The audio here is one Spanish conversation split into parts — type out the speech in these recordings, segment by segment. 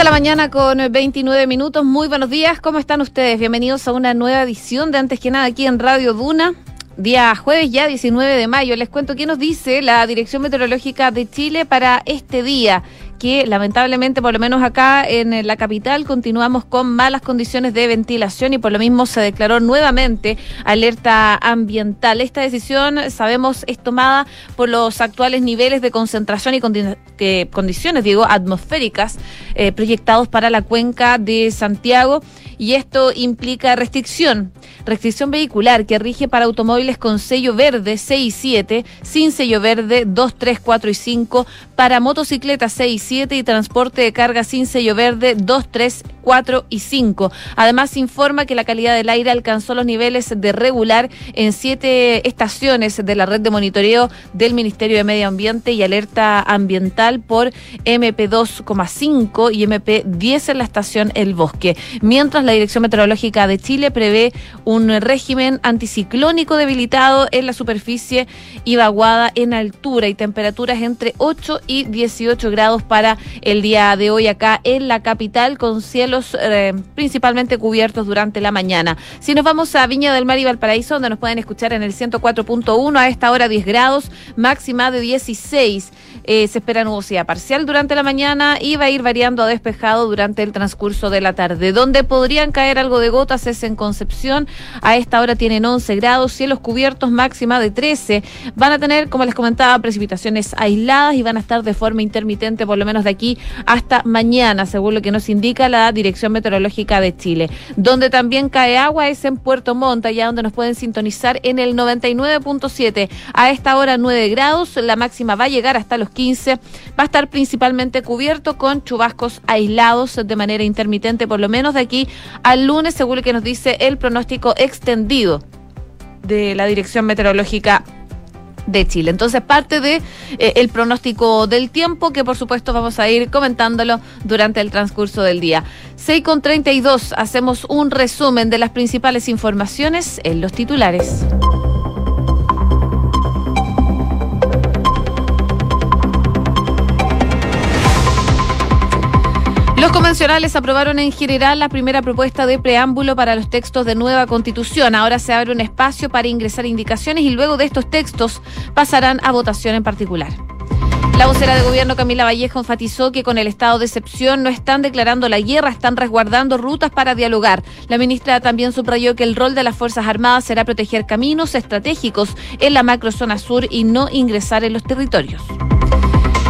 de la mañana con 29 minutos. Muy buenos días. ¿Cómo están ustedes? Bienvenidos a una nueva edición de Antes que nada aquí en Radio Duna. Día jueves ya 19 de mayo. Les cuento qué nos dice la Dirección Meteorológica de Chile para este día que lamentablemente, por lo menos acá en la capital, continuamos con malas condiciones de ventilación y por lo mismo se declaró nuevamente alerta ambiental. Esta decisión, sabemos, es tomada por los actuales niveles de concentración y condiciones, digo, atmosféricas eh, proyectados para la cuenca de Santiago y esto implica restricción, restricción vehicular que rige para automóviles con sello verde 6 y 7, sin sello verde 2, 3, 4 y 5, para motocicletas 6 y 7 y transporte de carga sin sello verde 2, 3, 4 y 5. Además, informa que la calidad del aire alcanzó los niveles de regular en siete estaciones de la red de monitoreo del Ministerio de Medio Ambiente y alerta ambiental por MP2,5 y MP10 en la estación El Bosque. Mientras la Dirección Meteorológica de Chile prevé un régimen anticiclónico debilitado en la superficie y vaguada en altura y temperaturas entre 8 y 18 grados para el día de hoy acá en la capital con cielos eh, principalmente cubiertos durante la mañana. Si nos vamos a Viña del Mar y Valparaíso, donde nos pueden escuchar en el 104.1 a esta hora 10 grados, máxima de 16. Eh, se espera nubosidad parcial durante la mañana y va a ir variando a despejado durante el transcurso de la tarde. Donde podrían caer algo de gotas es en Concepción. A esta hora tienen 11 grados, cielos cubiertos máxima de 13. Van a tener, como les comentaba, precipitaciones aisladas y van a estar de forma intermitente por lo menos de aquí hasta mañana, según lo que nos indica la Dirección Meteorológica de Chile. Donde también cae agua es en Puerto Montt, allá donde nos pueden sintonizar en el 99.7. A esta hora 9 grados, la máxima va a llegar hasta los 15. Va a estar principalmente cubierto con chubascos aislados de manera intermitente, por lo menos de aquí al lunes, según lo que nos dice el pronóstico extendido de la Dirección Meteorológica de Chile. Entonces, parte de eh, el pronóstico del tiempo que por supuesto vamos a ir comentándolo durante el transcurso del día. 6 con 32 hacemos un resumen de las principales informaciones en los titulares. Los convencionales aprobaron en general la primera propuesta de preámbulo para los textos de nueva constitución. Ahora se abre un espacio para ingresar indicaciones y luego de estos textos pasarán a votación en particular. La vocera de gobierno Camila Vallejo enfatizó que con el estado de excepción no están declarando la guerra, están resguardando rutas para dialogar. La ministra también subrayó que el rol de las Fuerzas Armadas será proteger caminos estratégicos en la macrozona sur y no ingresar en los territorios.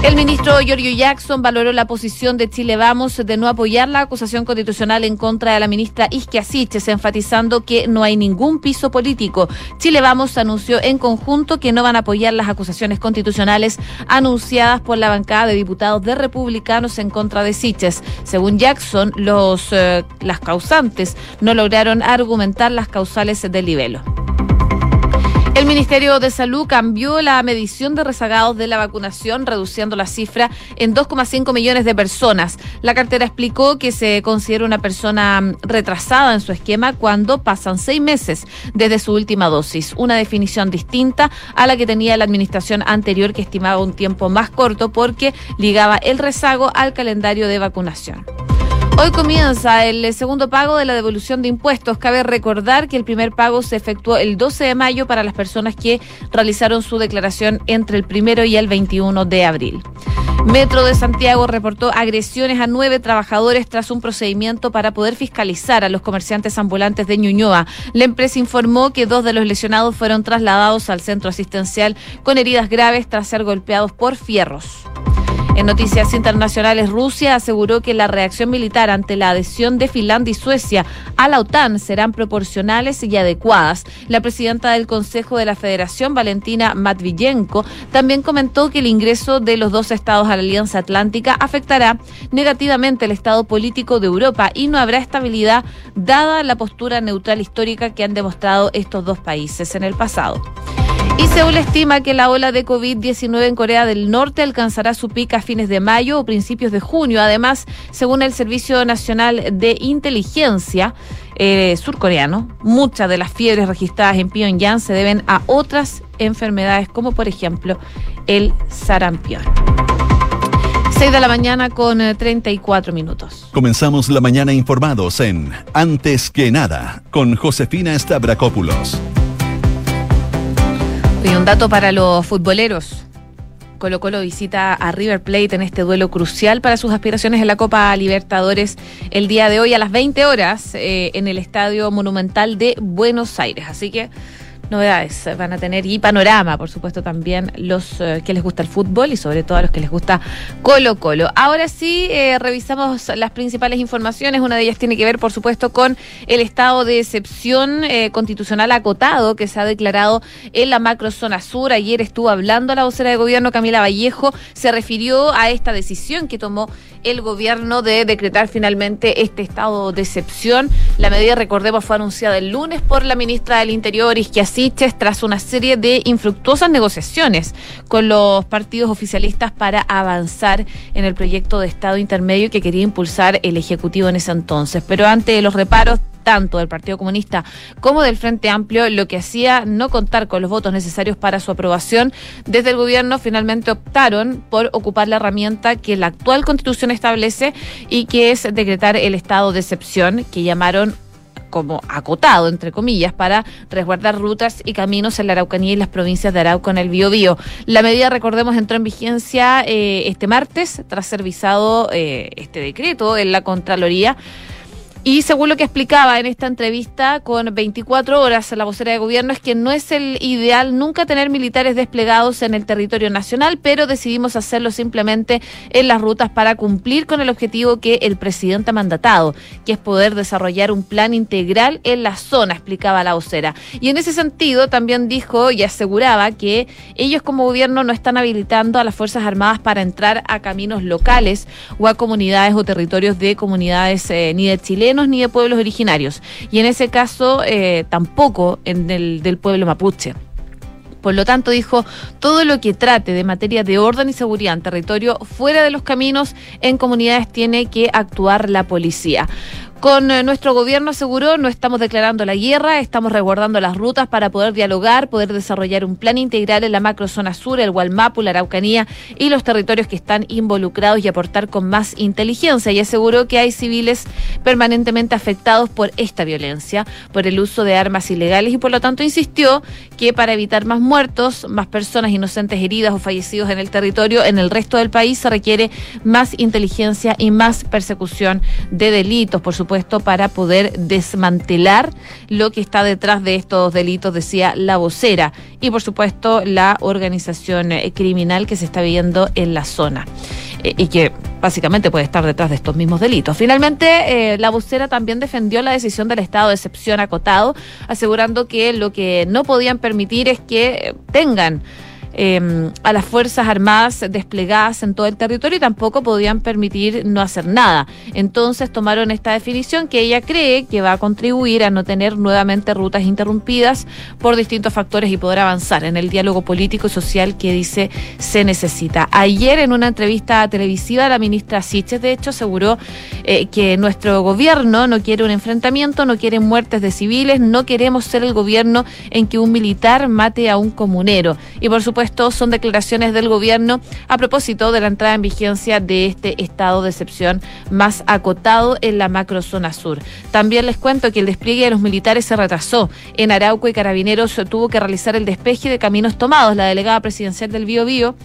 El ministro Giorgio Jackson valoró la posición de Chile Vamos de no apoyar la acusación constitucional en contra de la ministra Isquia Siches, enfatizando que no hay ningún piso político. Chile Vamos anunció en conjunto que no van a apoyar las acusaciones constitucionales anunciadas por la bancada de diputados de republicanos en contra de Siches. Según Jackson, los, eh, las causantes no lograron argumentar las causales del libelo. El Ministerio de Salud cambió la medición de rezagados de la vacunación, reduciendo la cifra en 2,5 millones de personas. La cartera explicó que se considera una persona mm, retrasada en su esquema cuando pasan seis meses desde su última dosis, una definición distinta a la que tenía la administración anterior que estimaba un tiempo más corto porque ligaba el rezago al calendario de vacunación. Hoy comienza el segundo pago de la devolución de impuestos. Cabe recordar que el primer pago se efectuó el 12 de mayo para las personas que realizaron su declaración entre el primero y el 21 de abril. Metro de Santiago reportó agresiones a nueve trabajadores tras un procedimiento para poder fiscalizar a los comerciantes ambulantes de Ñuñoa. La empresa informó que dos de los lesionados fueron trasladados al centro asistencial con heridas graves tras ser golpeados por fierros. En noticias internacionales, Rusia aseguró que la reacción militar ante la adhesión de Finlandia y Suecia a la OTAN serán proporcionales y adecuadas. La presidenta del Consejo de la Federación, Valentina Matviyenko, también comentó que el ingreso de los dos estados a la Alianza Atlántica afectará negativamente el estado político de Europa y no habrá estabilidad dada la postura neutral histórica que han demostrado estos dos países en el pasado. Y Seúl estima que la ola de COVID-19 en Corea del Norte alcanzará su pica a fines de mayo o principios de junio. Además, según el Servicio Nacional de Inteligencia eh, surcoreano, muchas de las fiebres registradas en Pyongyang se deben a otras enfermedades, como por ejemplo el sarampión. 6 de la mañana con 34 eh, minutos. Comenzamos la mañana informados en Antes que nada con Josefina Stavrakopoulos. Y un dato para los futboleros. Colo Colo visita a River Plate en este duelo crucial para sus aspiraciones en la Copa Libertadores el día de hoy a las 20 horas eh, en el Estadio Monumental de Buenos Aires. Así que novedades van a tener y panorama, por supuesto, también los eh, que les gusta el fútbol y sobre todo a los que les gusta Colo Colo. Ahora sí, eh, revisamos las principales informaciones. Una de ellas tiene que ver, por supuesto, con el estado de excepción eh, constitucional acotado que se ha declarado en la macrozona sur. Ayer estuvo hablando la vocera de gobierno, Camila Vallejo, se refirió a esta decisión que tomó el gobierno de decretar finalmente este estado de excepción. La medida, recordemos, fue anunciada el lunes por la ministra del Interior, Tras una serie de infructuosas negociaciones con los partidos oficialistas para avanzar en el proyecto de Estado intermedio que quería impulsar el Ejecutivo en ese entonces. Pero ante los reparos tanto del Partido Comunista como del Frente Amplio, lo que hacía no contar con los votos necesarios para su aprobación, desde el gobierno finalmente optaron por ocupar la herramienta que la actual constitución establece y que es decretar el estado de excepción que llamaron como acotado, entre comillas, para resguardar rutas y caminos en la Araucanía y las provincias de Arauco en el Biobío. La medida, recordemos, entró en vigencia eh, este martes tras ser visado eh, este decreto en la Contraloría. Y según lo que explicaba en esta entrevista con 24 horas la vocera de gobierno, es que no es el ideal nunca tener militares desplegados en el territorio nacional, pero decidimos hacerlo simplemente en las rutas para cumplir con el objetivo que el presidente ha mandatado, que es poder desarrollar un plan integral en la zona, explicaba la vocera. Y en ese sentido también dijo y aseguraba que ellos como gobierno no están habilitando a las Fuerzas Armadas para entrar a caminos locales o a comunidades o territorios de comunidades eh, ni de Chile ni de pueblos originarios. Y en ese caso eh, tampoco en el del pueblo mapuche. Por lo tanto, dijo, todo lo que trate de materia de orden y seguridad en territorio fuera de los caminos en comunidades tiene que actuar la policía. Con eh, nuestro gobierno aseguró, no estamos declarando la guerra, estamos resguardando las rutas para poder dialogar, poder desarrollar un plan integral en la macrozona sur, el Gualmapu, la Araucanía y los territorios que están involucrados y aportar con más inteligencia. Y aseguró que hay civiles permanentemente afectados por esta violencia, por el uso de armas ilegales y por lo tanto insistió que para evitar más muertos, más personas inocentes heridas o fallecidos en el territorio, en el resto del país se requiere más inteligencia y más persecución de delitos. Por supuesto, puesto para poder desmantelar lo que está detrás de estos delitos, decía la vocera, y por supuesto la organización eh, criminal que se está viendo en la zona eh, y que básicamente puede estar detrás de estos mismos delitos. Finalmente, eh, la vocera también defendió la decisión del estado de excepción acotado, asegurando que lo que no podían permitir es que tengan Em, a las Fuerzas Armadas desplegadas en todo el territorio y tampoco podían permitir no hacer nada. Entonces tomaron esta definición que ella cree que va a contribuir a no tener nuevamente rutas interrumpidas por distintos factores y poder avanzar en el diálogo político y social que dice se necesita. Ayer en una entrevista televisiva la ministra Siches de hecho aseguró eh, que nuestro gobierno no quiere un enfrentamiento, no quiere muertes de civiles, no queremos ser el gobierno en que un militar mate a un comunero. Y por supuesto esto son declaraciones del gobierno a propósito de la entrada en vigencia de este estado de excepción más acotado en la macrozona sur. También les cuento que el despliegue de los militares se retrasó. En Arauco y Carabineros tuvo que realizar el despeje de caminos tomados. La delegada presidencial del Bío Bío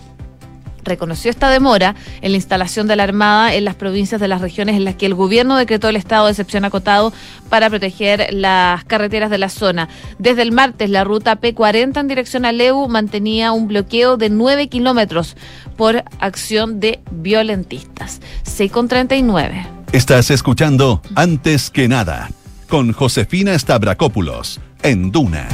reconoció esta demora en la instalación de la Armada en las provincias de las regiones en las que el gobierno decretó el estado de excepción acotado para proteger las carreteras de la zona. Desde el martes, la ruta P40 en dirección a Leu mantenía un bloqueo de 9 kilómetros por acción de violentistas. 6,39. Estás escuchando Antes que nada con Josefina Stavrakopoulos en Duna.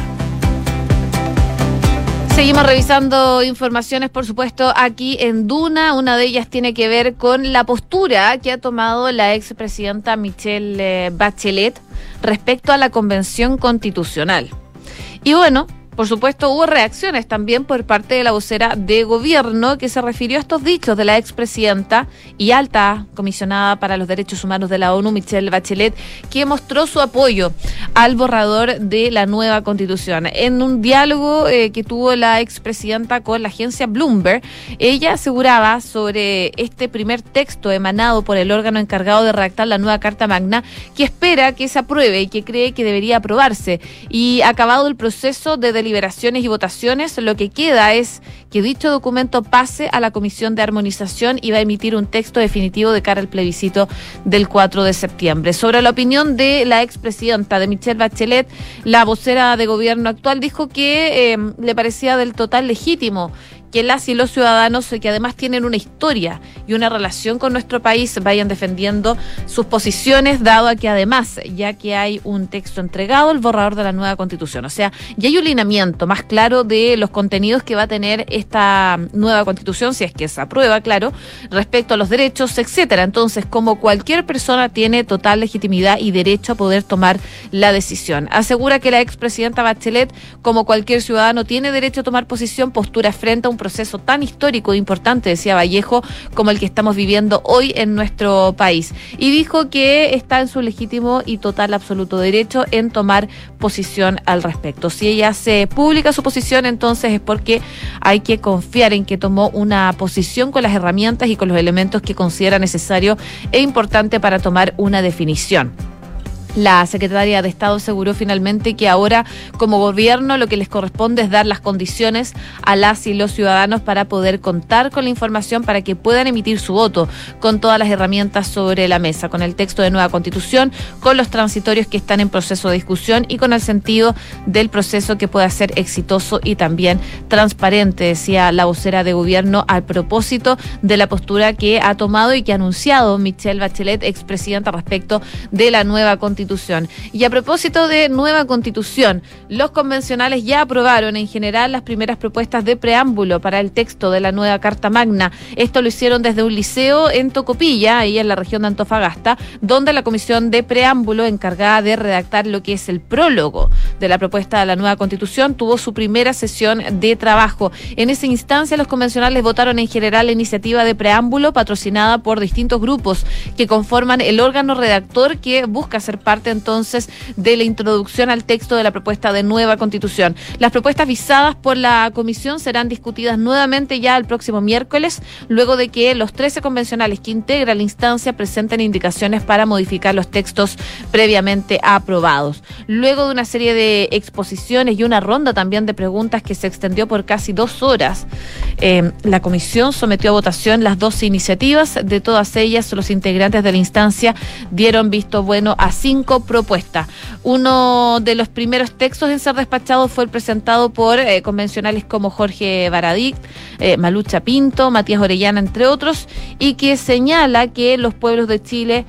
Seguimos revisando informaciones, por supuesto, aquí en Duna. Una de ellas tiene que ver con la postura que ha tomado la expresidenta Michelle eh, Bachelet respecto a la Convención Constitucional. Y bueno, Por supuesto, hubo reacciones también por parte de la vocera de gobierno que se refirió a estos dichos de la expresidenta y alta comisionada para los derechos humanos de la ONU, Michelle Bachelet, que mostró su apoyo al borrador de la nueva constitución. En un diálogo eh, que tuvo la expresidenta con la agencia Bloomberg, ella aseguraba sobre este primer texto emanado por el órgano encargado de redactar la nueva Carta Magna, que espera que se apruebe y que cree que debería aprobarse. Y acabado el proceso de deliberaciones y votaciones, lo que queda es que dicho documento pase a la Comisión de Armonización y va a emitir un texto definitivo de cara al plebiscito del 4 de septiembre. Sobre la opinión de la expresidenta de Michelle Bachelet, la vocera de gobierno actual dijo que eh, le parecía del total legítimo que las y los ciudadanos que además tienen una historia y una relación con nuestro país vayan defendiendo sus posiciones, dado a que además, ya que hay un texto entregado, el borrador de la nueva constitución. O sea, ya hay un lineamiento más claro de los contenidos que va a tener esta nueva constitución, si es que se aprueba, claro, respecto a los derechos, etcétera. Entonces, como cualquier persona tiene total legitimidad y derecho a poder tomar la decisión. Asegura que la expresidenta Bachelet, como cualquier ciudadano, tiene derecho a tomar posición, postura frente a un proceso tan histórico e importante, decía Vallejo, como el que estamos viviendo hoy en nuestro país. Y dijo que está en su legítimo y total absoluto derecho en tomar posición al respecto. Si ella hace pública su posición, entonces es porque hay que confiar en que tomó una posición con las herramientas y con los elementos que considera necesario e importante para tomar una definición. La secretaria de Estado aseguró finalmente que ahora, como gobierno, lo que les corresponde es dar las condiciones a las y los ciudadanos para poder contar con la información para que puedan emitir su voto con todas las herramientas sobre la mesa, con el texto de nueva constitución, con los transitorios que están en proceso de discusión y con el sentido del proceso que pueda ser exitoso y también transparente, decía la vocera de gobierno al propósito de la postura que ha tomado y que ha anunciado Michelle Bachelet, expresidenta, respecto de la nueva constitución y a propósito de nueva constitución, los convencionales ya aprobaron en general las primeras propuestas de preámbulo para el texto de la nueva Carta Magna. Esto lo hicieron desde un liceo en Tocopilla, ahí en la región de Antofagasta, donde la comisión de preámbulo encargada de redactar lo que es el prólogo de la propuesta de la nueva constitución tuvo su primera sesión de trabajo. En esa instancia, los convencionales votaron en general la iniciativa de preámbulo patrocinada por distintos grupos que conforman el órgano redactor que busca ser parte parte entonces de la introducción al texto de la propuesta de nueva constitución. Las propuestas visadas por la comisión serán discutidas nuevamente ya el próximo miércoles, luego de que los 13 convencionales que integran la instancia presenten indicaciones para modificar los textos previamente aprobados. Luego de una serie de exposiciones y una ronda también de preguntas que se extendió por casi dos horas, eh, la comisión sometió a votación las 12 iniciativas. De todas ellas, los integrantes de la instancia dieron visto bueno a cinco propuestas. Uno de los primeros textos en ser despachado fue el presentado por eh, convencionales como Jorge Baradic, eh, Malucha Pinto, Matías Orellana, entre otros, y que señala que los pueblos de Chile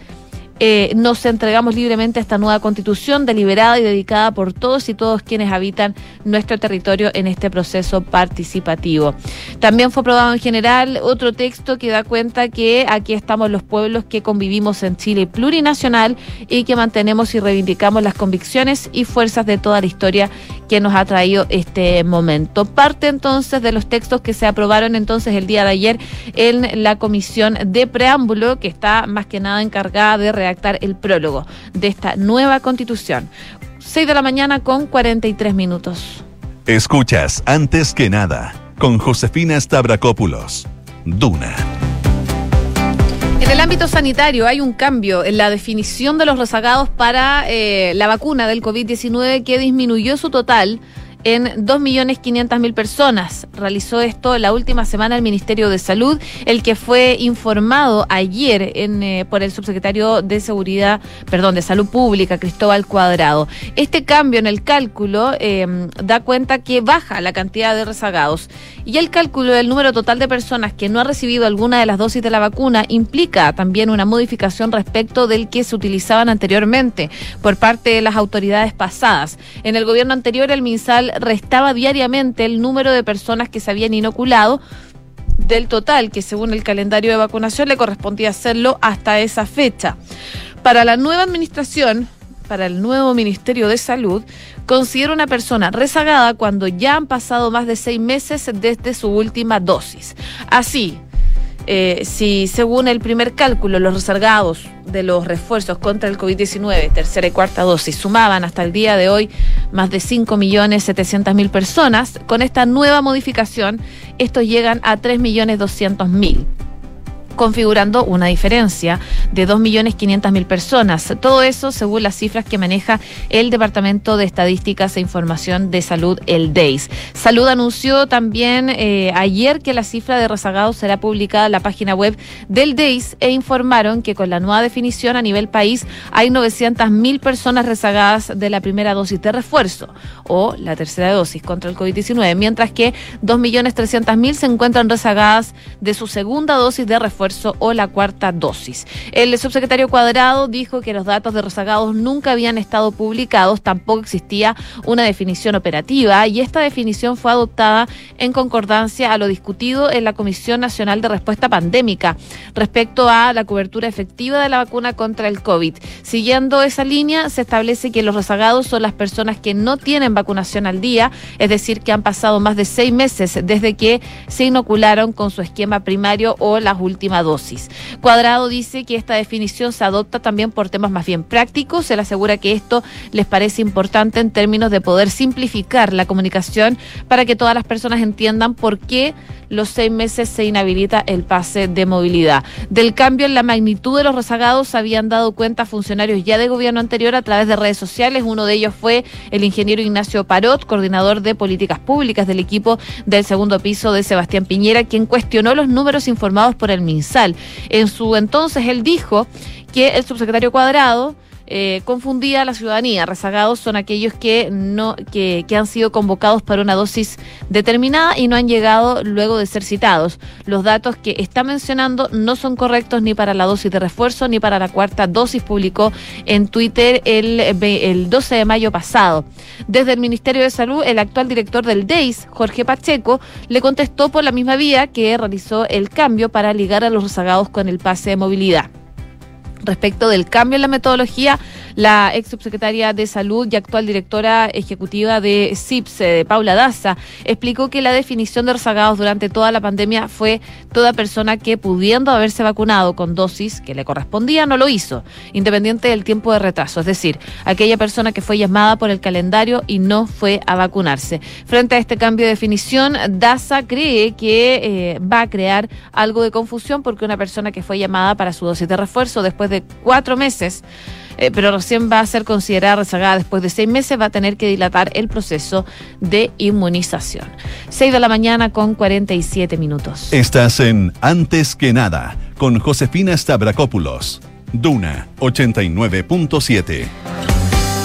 eh, nos entregamos libremente a esta nueva constitución deliberada y dedicada por todos y todos quienes habitan nuestro territorio en este proceso participativo. También fue aprobado en general otro texto que da cuenta que aquí estamos los pueblos que convivimos en Chile plurinacional y que mantenemos y reivindicamos las convicciones y fuerzas de toda la historia que nos ha traído este momento. Parte entonces de los textos que se aprobaron entonces el día de ayer en la comisión de preámbulo que está más que nada encargada de reaccionar el prólogo de esta nueva constitución. 6 de la mañana con 43 minutos. Escuchas antes que nada con Josefina Stavrakopoulos. Duna. En el ámbito sanitario hay un cambio en la definición de los rezagados para eh, la vacuna del COVID-19 que disminuyó su total en 2.500.000 personas. Realizó esto la última semana el Ministerio de Salud, el que fue informado ayer en, eh, por el subsecretario de Seguridad, perdón, de Salud Pública, Cristóbal Cuadrado. Este cambio en el cálculo eh, da cuenta que baja la cantidad de rezagados y el cálculo del número total de personas que no ha recibido alguna de las dosis de la vacuna implica también una modificación respecto del que se utilizaban anteriormente por parte de las autoridades pasadas. En el gobierno anterior, el MinSal restaba diariamente el número de personas que se habían inoculado del total, que según el calendario de vacunación le correspondía hacerlo hasta esa fecha. Para la nueva administración, para el nuevo Ministerio de Salud considera una persona rezagada cuando ya han pasado más de seis meses desde su última dosis. Así, eh, si según el primer cálculo los rezagados de los refuerzos contra el COVID-19, tercera y cuarta dosis, sumaban hasta el día de hoy más de 5.700.000 personas, con esta nueva modificación estos llegan a 3.200.000 configurando una diferencia de 2.500.000 personas. Todo eso según las cifras que maneja el Departamento de Estadísticas e Información de Salud, el DEIS. Salud anunció también eh, ayer que la cifra de rezagados será publicada en la página web del DEIS e informaron que con la nueva definición a nivel país hay 900.000 personas rezagadas de la primera dosis de refuerzo o la tercera dosis contra el COVID-19, mientras que 2.300.000 se encuentran rezagadas de su segunda dosis de refuerzo o la cuarta dosis. El subsecretario Cuadrado dijo que los datos de rezagados nunca habían estado publicados, tampoco existía una definición operativa y esta definición fue adoptada en concordancia a lo discutido en la Comisión Nacional de Respuesta Pandémica respecto a la cobertura efectiva de la vacuna contra el COVID. Siguiendo esa línea, se establece que los rezagados son las personas que no tienen vacunación al día, es decir, que han pasado más de seis meses desde que se inocularon con su esquema primario o las últimas dosis. Cuadrado dice que esta definición se adopta también por temas más bien prácticos. Le asegura que esto les parece importante en términos de poder simplificar la comunicación para que todas las personas entiendan por qué los seis meses se inhabilita el pase de movilidad. Del cambio en la magnitud de los rezagados habían dado cuenta funcionarios ya de gobierno anterior a través de redes sociales. Uno de ellos fue el ingeniero Ignacio Parot, coordinador de políticas públicas del equipo del segundo piso de Sebastián Piñera, quien cuestionó los números informados por el En su entonces él dijo que el subsecretario Cuadrado eh, confundida a la ciudadanía. Rezagados son aquellos que no que, que han sido convocados para una dosis determinada y no han llegado luego de ser citados. Los datos que está mencionando no son correctos ni para la dosis de refuerzo ni para la cuarta dosis, publicó en Twitter el, el 12 de mayo pasado. Desde el Ministerio de Salud, el actual director del DEIS, Jorge Pacheco, le contestó por la misma vía que realizó el cambio para ligar a los rezagados con el pase de movilidad. Respecto del cambio en la metodología, la ex subsecretaria de Salud y actual directora ejecutiva de CIPS, de Paula Daza, explicó que la definición de rezagados durante toda la pandemia fue toda persona que, pudiendo haberse vacunado con dosis que le correspondía, no lo hizo, independiente del tiempo de retraso. Es decir, aquella persona que fue llamada por el calendario y no fue a vacunarse. Frente a este cambio de definición, Daza cree que eh, va a crear algo de confusión porque una persona que fue llamada para su dosis de refuerzo después de cuatro meses, eh, pero recién va a ser considerada rezagada después de seis meses, va a tener que dilatar el proceso de inmunización. Seis de la mañana con 47 minutos. Estás en Antes que nada con Josefina Stavrakopoulos. Duna 89.7.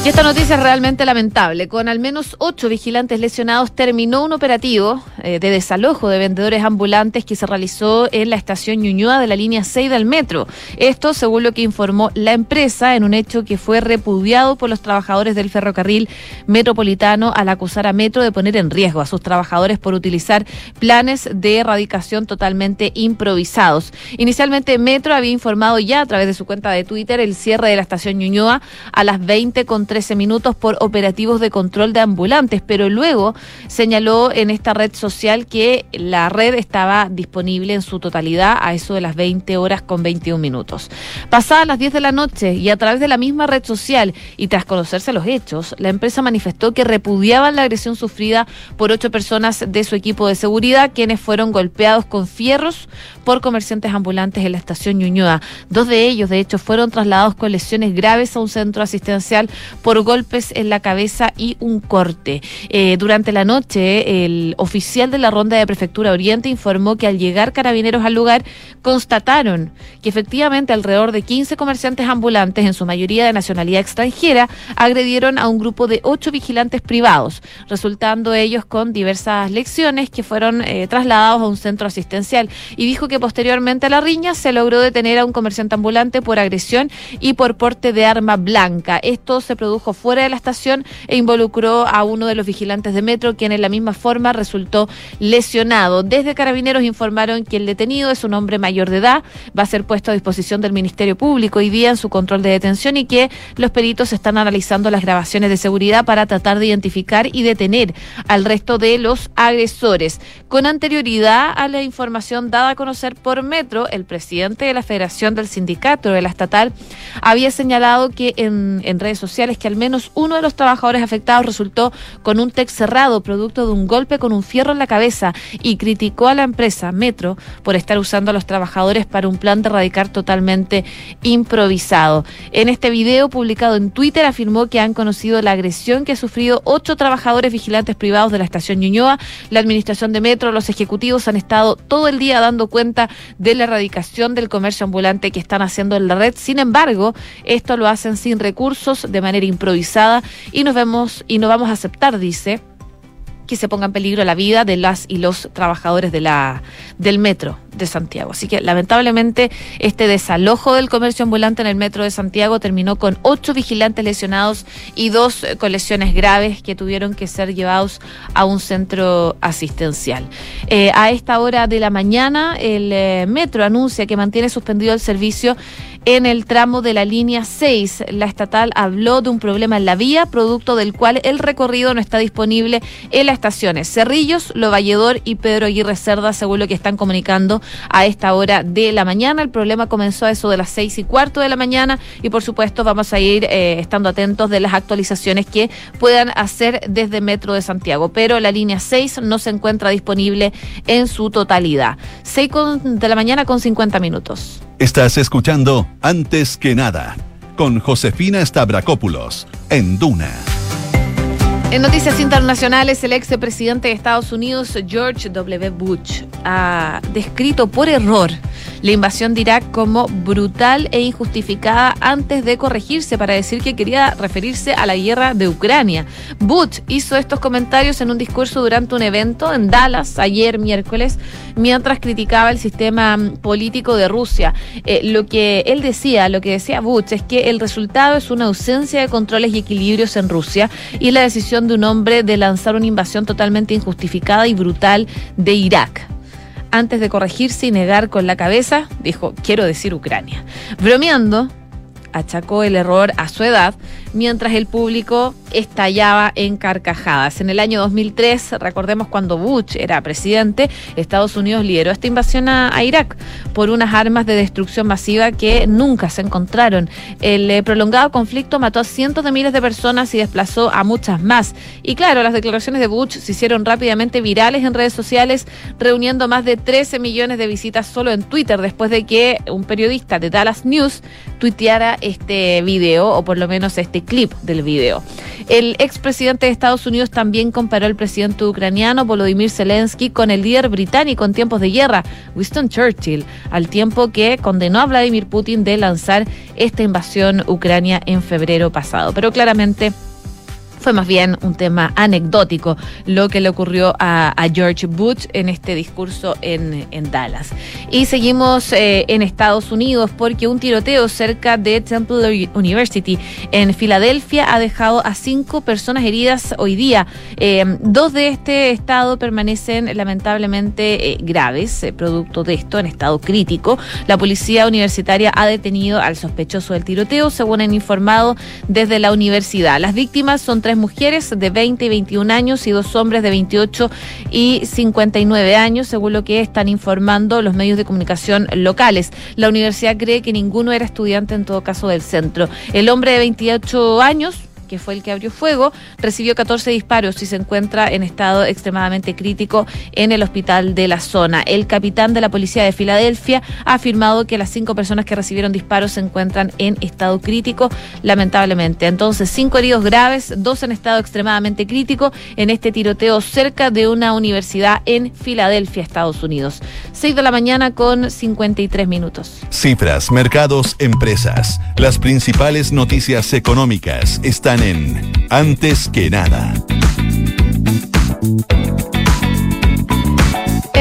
Y esta noticia es realmente lamentable. Con al menos ocho vigilantes lesionados terminó un operativo de desalojo de vendedores ambulantes que se realizó en la estación Ñuñoa de la línea 6 del metro. Esto según lo que informó la empresa en un hecho que fue repudiado por los trabajadores del ferrocarril metropolitano al acusar a Metro de poner en riesgo a sus trabajadores por utilizar planes de erradicación totalmente improvisados. Inicialmente Metro había informado ya a través de su cuenta de Twitter el cierre de la estación Ñuñoa a las 20 con 13 minutos por operativos de control de ambulantes, pero luego señaló en esta red social que la red estaba disponible en su totalidad a eso de las 20 horas con 21 minutos. Pasadas las 10 de la noche y a través de la misma red social y tras conocerse los hechos, la empresa manifestó que repudiaban la agresión sufrida por ocho personas de su equipo de seguridad, quienes fueron golpeados con fierros por comerciantes ambulantes en la estación Ñuñoa. Dos de ellos, de hecho, fueron trasladados con lesiones graves a un centro asistencial por golpes en la cabeza y un corte. Eh, durante la noche, el oficial de la ronda de Prefectura Oriente informó que al llegar carabineros al lugar, constataron que efectivamente alrededor de 15 comerciantes ambulantes, en su mayoría de nacionalidad extranjera, agredieron a un grupo de ocho vigilantes privados, resultando ellos con diversas lecciones que fueron eh, trasladados a un centro asistencial. Y dijo que posteriormente a la riña se logró detener a un comerciante ambulante por agresión y por porte de arma blanca. Esto se produjo produjo fuera de la estación e involucró a uno de los vigilantes de metro, quien en la misma forma resultó lesionado. Desde Carabineros informaron que el detenido es un hombre mayor de edad, va a ser puesto a disposición del Ministerio Público hoy día en su control de detención y que los peritos están analizando las grabaciones de seguridad para tratar de identificar y detener al resto de los agresores. Con anterioridad a la información dada a conocer por Metro, el presidente de la Federación del Sindicato de la Estatal había señalado que en, en redes sociales que al menos uno de los trabajadores afectados resultó con un text cerrado producto de un golpe con un fierro la cabeza y criticó a la empresa Metro por estar usando a los trabajadores para un plan de erradicar totalmente improvisado. En este video publicado en Twitter afirmó que han conocido la agresión que ha sufrido ocho trabajadores vigilantes privados de la estación Ñuñoa. La administración de Metro, los ejecutivos han estado todo el día dando cuenta de la erradicación del comercio ambulante que están haciendo en la red. Sin embargo, esto lo hacen sin recursos, de manera improvisada y nos vemos y no vamos a aceptar, dice que se ponga en peligro la vida de las y los trabajadores de la, del metro de Santiago. Así que lamentablemente este desalojo del comercio ambulante en el metro de Santiago terminó con ocho vigilantes lesionados y dos eh, con lesiones graves que tuvieron que ser llevados a un centro asistencial. Eh, a esta hora de la mañana el eh, metro anuncia que mantiene suspendido el servicio en el tramo de la línea 6. La estatal habló de un problema en la vía, producto del cual el recorrido no está disponible en las estaciones Cerrillos, Lo Valledor y Pedro Aguirre Cerda, según lo que están comunicando a esta hora de la mañana. El problema comenzó a eso de las seis y cuarto de la mañana y por supuesto vamos a ir eh, estando atentos de las actualizaciones que puedan hacer desde Metro de Santiago. Pero la línea 6 no se encuentra disponible en su totalidad. 6 de la mañana con 50 minutos. Estás escuchando Antes que nada con Josefina Stavrakopoulos en Duna. En noticias internacionales, el ex presidente de Estados Unidos, George W. Bush, ha descrito por error la invasión de Irak como brutal e injustificada antes de corregirse para decir que quería referirse a la guerra de Ucrania. Bush hizo estos comentarios en un discurso durante un evento en Dallas ayer miércoles, mientras criticaba el sistema político de Rusia. Eh, lo que él decía, lo que decía Bush, es que el resultado es una ausencia de controles y equilibrios en Rusia y la decisión de un hombre de lanzar una invasión totalmente injustificada y brutal de Irak antes de corregirse y negar con la cabeza, dijo, quiero decir Ucrania. Bromeando, achacó el error a su edad, mientras el público estallaba en carcajadas. En el año 2003, recordemos cuando Bush era presidente, Estados Unidos lideró esta invasión a, Irak por unas armas de destrucción masiva que nunca se encontraron. El eh, prolongado conflicto mató a cientos de miles de personas y desplazó a muchas más. Y claro, las declaraciones de Bush se hicieron rápidamente virales en redes sociales, reuniendo más de 13 millones de visitas solo en Twitter, después de que un periodista de Dallas News tuiteara este video, o por lo menos este clip del video. El expresidente de Estados Unidos también comparó al presidente ucraniano Volodymyr Zelensky con el líder británico en tiempos de guerra, Winston Churchill, al tiempo que condenó a Vladimir Putin de lanzar esta invasión ucrania en febrero pasado. Pero claramente fue más bien un tema anecdótico lo que le ocurrió a, George Bush en este discurso en, Dallas. Y seguimos eh, en Estados Unidos porque un tiroteo cerca de Temple University en Filadelfia ha dejado a cinco personas heridas hoy día. Eh, dos de este estado permanecen lamentablemente eh, graves, producto de esto, en estado crítico. La policía universitaria ha detenido al sospechoso del tiroteo, según han informado desde la universidad. Las víctimas son tres mujeres de 20 y 21 años y dos hombres de 28 y 59 años, según lo que están informando los medios de comunicación locales. La universidad cree que ninguno era estudiante en todo caso del centro. El hombre de 28 años que fue el que abrió fuego, recibió 14 disparos y se encuentra en estado extremadamente crítico en el hospital de la zona. El capitán de la policía de Filadelfia ha afirmado que las cinco personas que recibieron disparos se encuentran en estado crítico, lamentablemente. Entonces, cinco heridos graves, dos en estado extremadamente crítico en este tiroteo cerca de una universidad en Filadelfia, Estados Unidos. 6 de la mañana con 53 minutos. Cifras, mercados, empresas. Las principales noticias económicas están Antes que nada.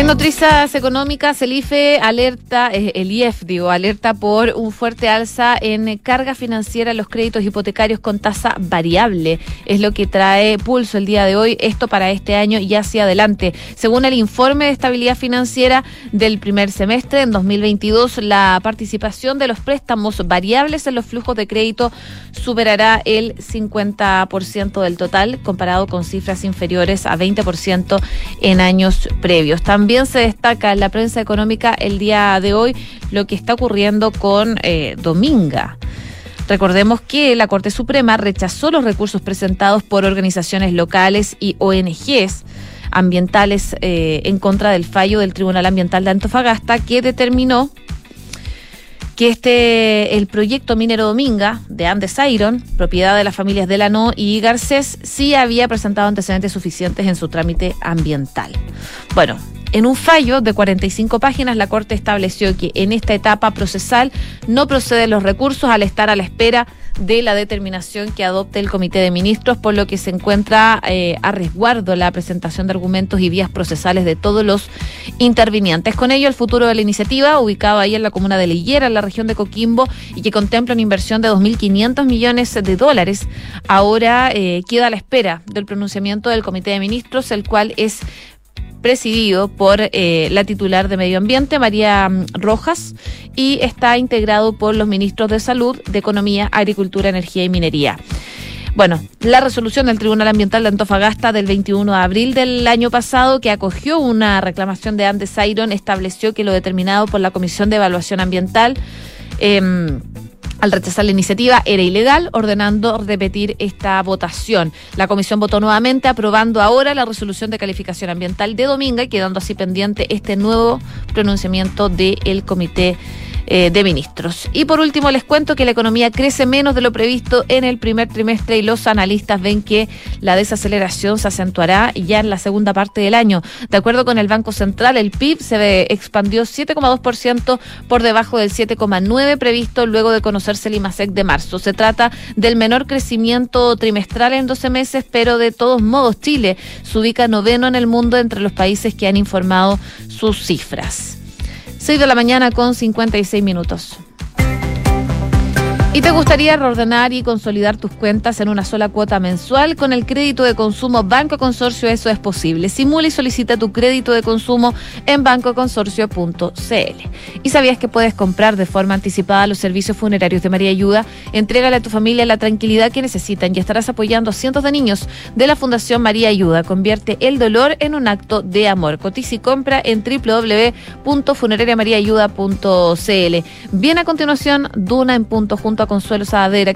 Noticias económicas, el IFE alerta, eh, el IEF, digo, alerta por un fuerte alza en carga financiera en los créditos hipotecarios con tasa variable. Es lo que trae pulso el día de hoy, esto para este año y hacia adelante. Según el informe de estabilidad financiera del primer semestre, en 2022, la participación de los préstamos variables en los flujos de crédito superará el 50% del total, comparado con cifras inferiores a 20% en años previos. También se destaca en la prensa económica el día de hoy lo que está ocurriendo con eh, Dominga. Recordemos que la Corte Suprema rechazó los recursos presentados por organizaciones locales y ONGs ambientales eh, en contra del fallo del Tribunal Ambiental de Antofagasta que determinó que este el proyecto minero Dominga de Andes Iron, propiedad de las familias Delano y Garcés, sí había presentado antecedentes suficientes en su trámite ambiental. Bueno, en un fallo de 45 páginas, la Corte estableció que en esta etapa procesal no proceden los recursos al estar a la espera de la determinación que adopte el Comité de Ministros, por lo que se encuentra eh, a resguardo la presentación de argumentos y vías procesales de todos los intervinientes. Con ello, el futuro de la iniciativa, ubicado ahí en la comuna de Liguera, en la región de Coquimbo, y que contempla una inversión de 2.500 millones de dólares, ahora eh, queda a la espera del pronunciamiento del Comité de Ministros, el cual es presidido por eh, la titular de Medio Ambiente, María mm, Rojas, y está integrado por los ministros de Salud, de Economía, Agricultura, Energía y Minería. Bueno, la resolución del Tribunal Ambiental de Antofagasta del 21 de abril del año pasado, que acogió una reclamación de Andes Iron, estableció que lo determinado por la Comisión de Evaluación Ambiental eh, al rechazar la iniciativa era ilegal, ordenando repetir esta votación. La comisión votó nuevamente aprobando ahora la resolución de calificación ambiental de Dominga, quedando así pendiente este nuevo pronunciamiento del comité eh, de ministros. Y por último, les cuento que la economía crece menos de lo previsto en el primer trimestre y los analistas ven que la desaceleración se acentuará ya en la segunda parte del año. De acuerdo con el Banco Central, el PIB se expandió 7,2% por debajo del 7,9% previsto luego de conocerse el IMASEC de marzo. Se trata del menor crecimiento trimestral en 12 meses, pero de todos modos Chile se ubica noveno en el mundo entre los países que han informado sus cifras. 6 de la mañana con 56 minutos. ¿Y te gustaría reordenar y consolidar tus cuentas en una sola cuota mensual? Con el crédito de consumo Banco Consorcio eso es posible. Simula y solicita tu crédito de consumo en bancoconsorcio.cl. ¿Y sabías que puedes comprar de forma anticipada los servicios funerarios de María Ayuda? Entrégale a tu familia la tranquilidad que necesitan y estarás apoyando a cientos de niños de la Fundación María Ayuda. Convierte el dolor en un acto de amor. Cotiza y compra en www.funerariamariaayuda.cl. Bien a continuación, Duna en junto Consuelo Sadera, que